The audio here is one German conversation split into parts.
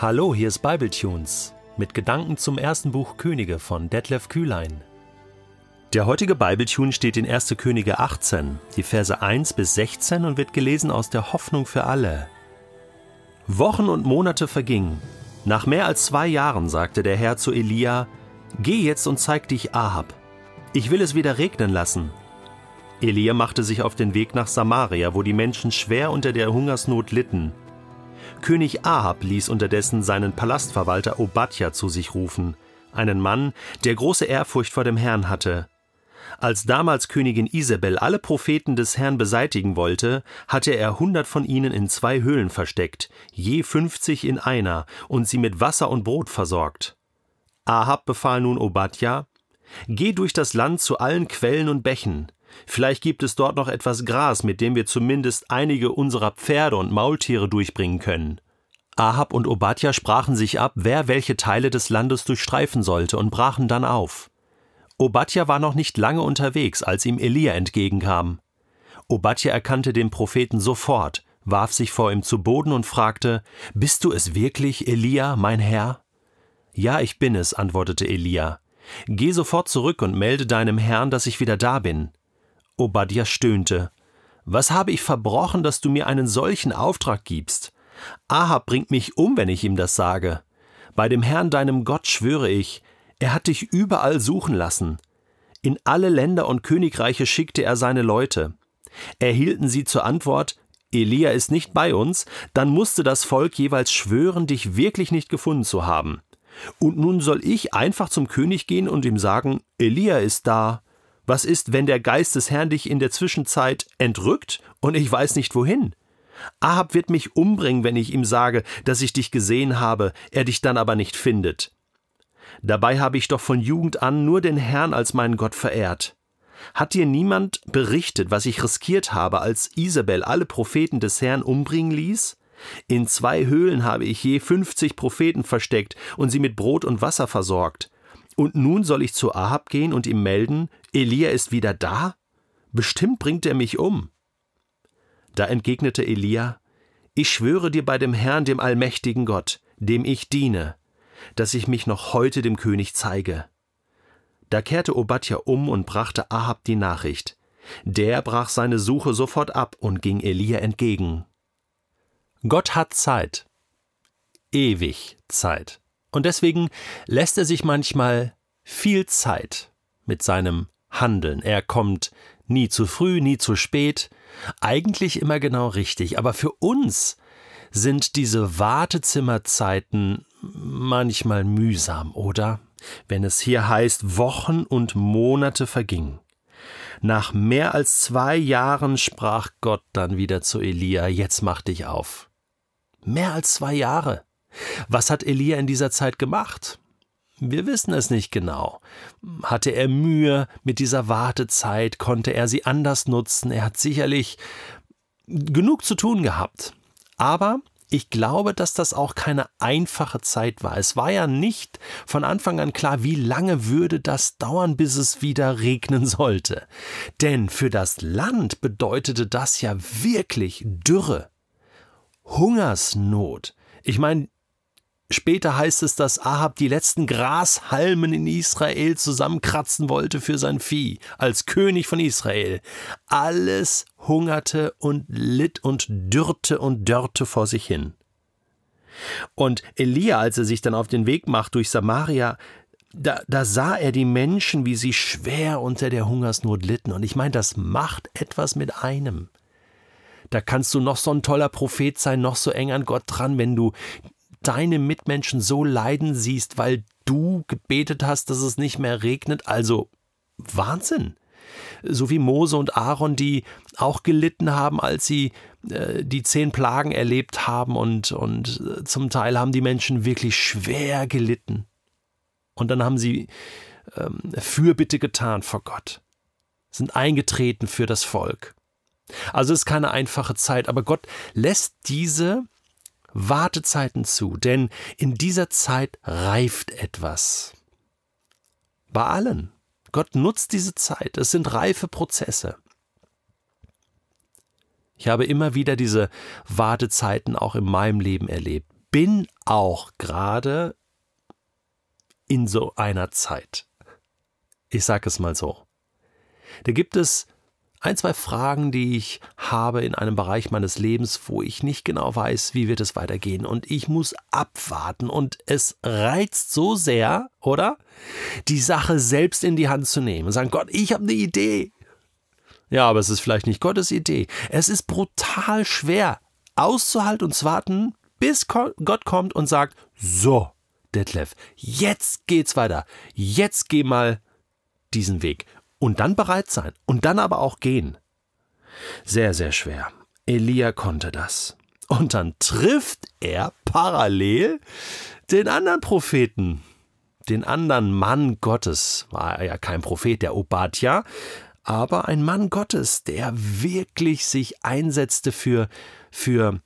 Hallo, hier ist Bibletunes mit Gedanken zum ersten Buch Könige von Detlef Kühlein. Der heutige Bibletune steht in 1. Könige 18, die Verse 1 bis 16 und wird gelesen aus der Hoffnung für alle. Wochen und Monate vergingen. Nach mehr als zwei Jahren sagte der Herr zu Elia: Geh jetzt und zeig dich Ahab. Ich will es wieder regnen lassen. Elia machte sich auf den Weg nach Samaria, wo die Menschen schwer unter der Hungersnot litten. König Ahab ließ unterdessen seinen Palastverwalter Obadja zu sich rufen, einen Mann, der große Ehrfurcht vor dem Herrn hatte. Als damals Königin Isabel alle Propheten des Herrn beseitigen wollte, hatte er hundert von ihnen in zwei Höhlen versteckt, je fünfzig in einer, und sie mit Wasser und Brot versorgt. Ahab befahl nun Obadja, Geh durch das Land zu allen Quellen und Bächen, Vielleicht gibt es dort noch etwas Gras, mit dem wir zumindest einige unserer Pferde und Maultiere durchbringen können. Ahab und Obadja sprachen sich ab, wer welche Teile des Landes durchstreifen sollte, und brachen dann auf. Obadja war noch nicht lange unterwegs, als ihm Elia entgegenkam. Obadja erkannte den Propheten sofort, warf sich vor ihm zu Boden und fragte: Bist du es wirklich, Elia, mein Herr? Ja, ich bin es, antwortete Elia. Geh sofort zurück und melde deinem Herrn, dass ich wieder da bin. Obadja stöhnte. Was habe ich verbrochen, dass du mir einen solchen Auftrag gibst? Ahab bringt mich um, wenn ich ihm das sage. Bei dem Herrn deinem Gott schwöre ich, er hat dich überall suchen lassen. In alle Länder und Königreiche schickte er seine Leute. Erhielten sie zur Antwort, Elia ist nicht bei uns, dann musste das Volk jeweils schwören, dich wirklich nicht gefunden zu haben. Und nun soll ich einfach zum König gehen und ihm sagen, Elia ist da. Was ist, wenn der Geist des Herrn dich in der Zwischenzeit entrückt und ich weiß nicht wohin? Ahab wird mich umbringen, wenn ich ihm sage, dass ich dich gesehen habe, er dich dann aber nicht findet. Dabei habe ich doch von Jugend an nur den Herrn als meinen Gott verehrt. Hat dir niemand berichtet, was ich riskiert habe, als Isabel alle Propheten des Herrn umbringen ließ? In zwei Höhlen habe ich je fünfzig Propheten versteckt und sie mit Brot und Wasser versorgt. Und nun soll ich zu Ahab gehen und ihm melden, Elia ist wieder da? Bestimmt bringt er mich um. Da entgegnete Elia, Ich schwöre dir bei dem Herrn, dem allmächtigen Gott, dem ich diene, dass ich mich noch heute dem König zeige. Da kehrte Obadja um und brachte Ahab die Nachricht. Der brach seine Suche sofort ab und ging Elia entgegen. Gott hat Zeit. Ewig Zeit. Und deswegen lässt er sich manchmal viel Zeit mit seinem Handeln. Er kommt nie zu früh, nie zu spät, eigentlich immer genau richtig. Aber für uns sind diese Wartezimmerzeiten manchmal mühsam, oder? Wenn es hier heißt, Wochen und Monate vergingen. Nach mehr als zwei Jahren sprach Gott dann wieder zu Elia, jetzt mach dich auf. Mehr als zwei Jahre. Was hat Elia in dieser Zeit gemacht? Wir wissen es nicht genau. Hatte er Mühe mit dieser Wartezeit? Konnte er sie anders nutzen? Er hat sicherlich genug zu tun gehabt. Aber ich glaube, dass das auch keine einfache Zeit war. Es war ja nicht von Anfang an klar, wie lange würde das dauern, bis es wieder regnen sollte. Denn für das Land bedeutete das ja wirklich Dürre, Hungersnot. Ich meine, Später heißt es, dass Ahab die letzten Grashalmen in Israel zusammenkratzen wollte für sein Vieh, als König von Israel. Alles hungerte und litt und dürrte und dörrte vor sich hin. Und Elia, als er sich dann auf den Weg macht durch Samaria, da, da sah er die Menschen, wie sie schwer unter der Hungersnot litten. Und ich meine, das macht etwas mit einem. Da kannst du noch so ein toller Prophet sein, noch so eng an Gott dran, wenn du deine Mitmenschen so leiden siehst, weil du gebetet hast, dass es nicht mehr regnet. Also Wahnsinn. So wie Mose und Aaron, die auch gelitten haben, als sie äh, die zehn Plagen erlebt haben und, und äh, zum Teil haben die Menschen wirklich schwer gelitten. Und dann haben sie ähm, Fürbitte getan vor Gott, sind eingetreten für das Volk. Also es ist keine einfache Zeit, aber Gott lässt diese Wartezeiten zu, denn in dieser Zeit reift etwas. Bei allen. Gott nutzt diese Zeit. Es sind reife Prozesse. Ich habe immer wieder diese Wartezeiten auch in meinem Leben erlebt. bin auch gerade in so einer Zeit. Ich sage es mal so. Da gibt es ein, zwei Fragen, die ich habe in einem Bereich meines Lebens, wo ich nicht genau weiß, wie wird es weitergehen. Und ich muss abwarten. Und es reizt so sehr, oder? Die Sache selbst in die Hand zu nehmen und sagen, Gott, ich habe eine Idee. Ja, aber es ist vielleicht nicht Gottes Idee. Es ist brutal schwer auszuhalten und zu warten, bis Gott kommt und sagt, so, Detlef, jetzt geht's weiter. Jetzt geh mal diesen Weg und dann bereit sein und dann aber auch gehen. Sehr, sehr schwer. Elia konnte das. Und dann trifft er parallel den anderen Propheten, den anderen Mann Gottes. War ja kein Prophet, der Obadja, aber ein Mann Gottes, der wirklich sich einsetzte für, für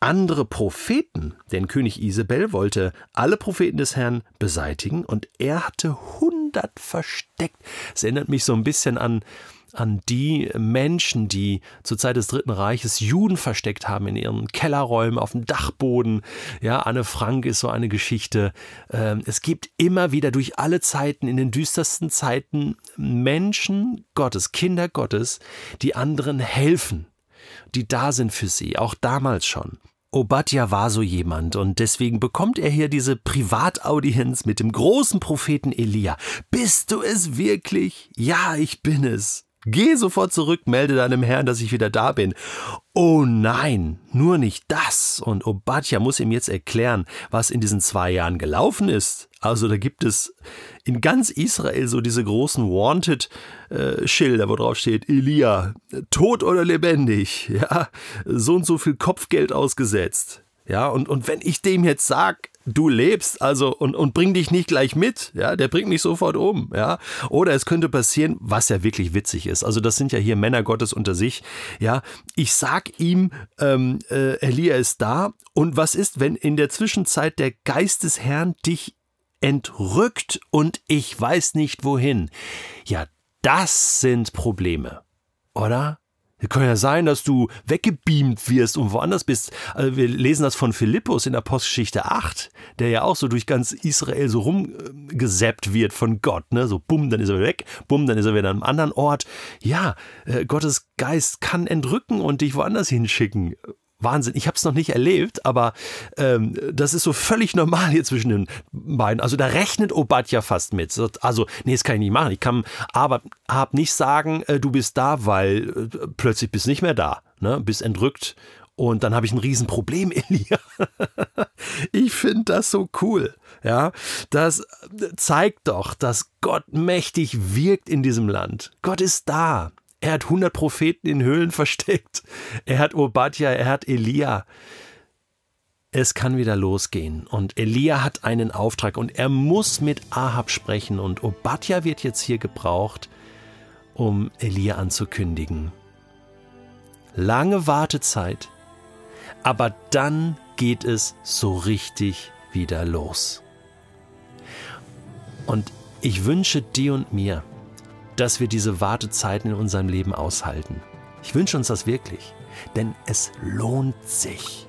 andere Propheten, denn König Isabel wollte alle Propheten des Herrn beseitigen und er hatte hundert versteckt. Es erinnert mich so ein bisschen an, an die Menschen, die zur Zeit des Dritten Reiches Juden versteckt haben in ihren Kellerräumen, auf dem Dachboden. Ja, Anne Frank ist so eine Geschichte. Ähm, es gibt immer wieder durch alle Zeiten, in den düstersten Zeiten, Menschen Gottes, Kinder Gottes, die anderen helfen die da sind für sie, auch damals schon. Obadja war so jemand und deswegen bekommt er hier diese Privataudienz mit dem großen Propheten Elia. Bist du es wirklich? Ja, ich bin es. Geh sofort zurück, melde deinem Herrn, dass ich wieder da bin. Oh nein, nur nicht das. Und Obadja muss ihm jetzt erklären, was in diesen zwei Jahren gelaufen ist. Also da gibt es in ganz Israel so diese großen Wanted-Schilder, äh, wo drauf steht, Elia, tot oder lebendig, ja, so und so viel Kopfgeld ausgesetzt. Ja, und, und wenn ich dem jetzt sag, du lebst, also und, und bring dich nicht gleich mit, ja, der bringt mich sofort um, ja. Oder es könnte passieren, was ja wirklich witzig ist. Also das sind ja hier Männer Gottes unter sich, ja. Ich sag ihm, ähm, äh, Elia ist da und was ist, wenn in der Zwischenzeit der Geist des Herrn dich entrückt und ich weiß nicht wohin? Ja, das sind Probleme, oder? Kann ja sein, dass du weggebeamt wirst und woanders bist. Also wir lesen das von Philippus in Apostelgeschichte 8, der ja auch so durch ganz Israel so rumgesäppt wird von Gott. Ne? So bumm, dann ist er weg, bumm, dann ist er wieder an einem anderen Ort. Ja, äh, Gottes Geist kann entrücken und dich woanders hinschicken. Wahnsinn. Ich habe es noch nicht erlebt, aber ähm, das ist so völlig normal hier zwischen den beiden. Also da rechnet Obadja fast mit. Also, nee, das kann ich nicht machen. Ich kann aber hab nicht sagen, äh, du bist da, weil äh, plötzlich bist nicht mehr da. Ne? Bist entrückt und dann habe ich ein Riesenproblem, Elia. ich finde das so cool. Ja, das zeigt doch, dass Gott mächtig wirkt in diesem Land. Gott ist da. Er hat 100 Propheten in Höhlen versteckt. Er hat Obadja, er hat Elia. Es kann wieder losgehen. Und Elia hat einen Auftrag und er muss mit Ahab sprechen. Und Obadja wird jetzt hier gebraucht, um Elia anzukündigen. Lange Wartezeit, aber dann geht es so richtig wieder los. Und ich wünsche dir und mir, dass wir diese Wartezeiten in unserem Leben aushalten. Ich wünsche uns das wirklich, denn es lohnt sich.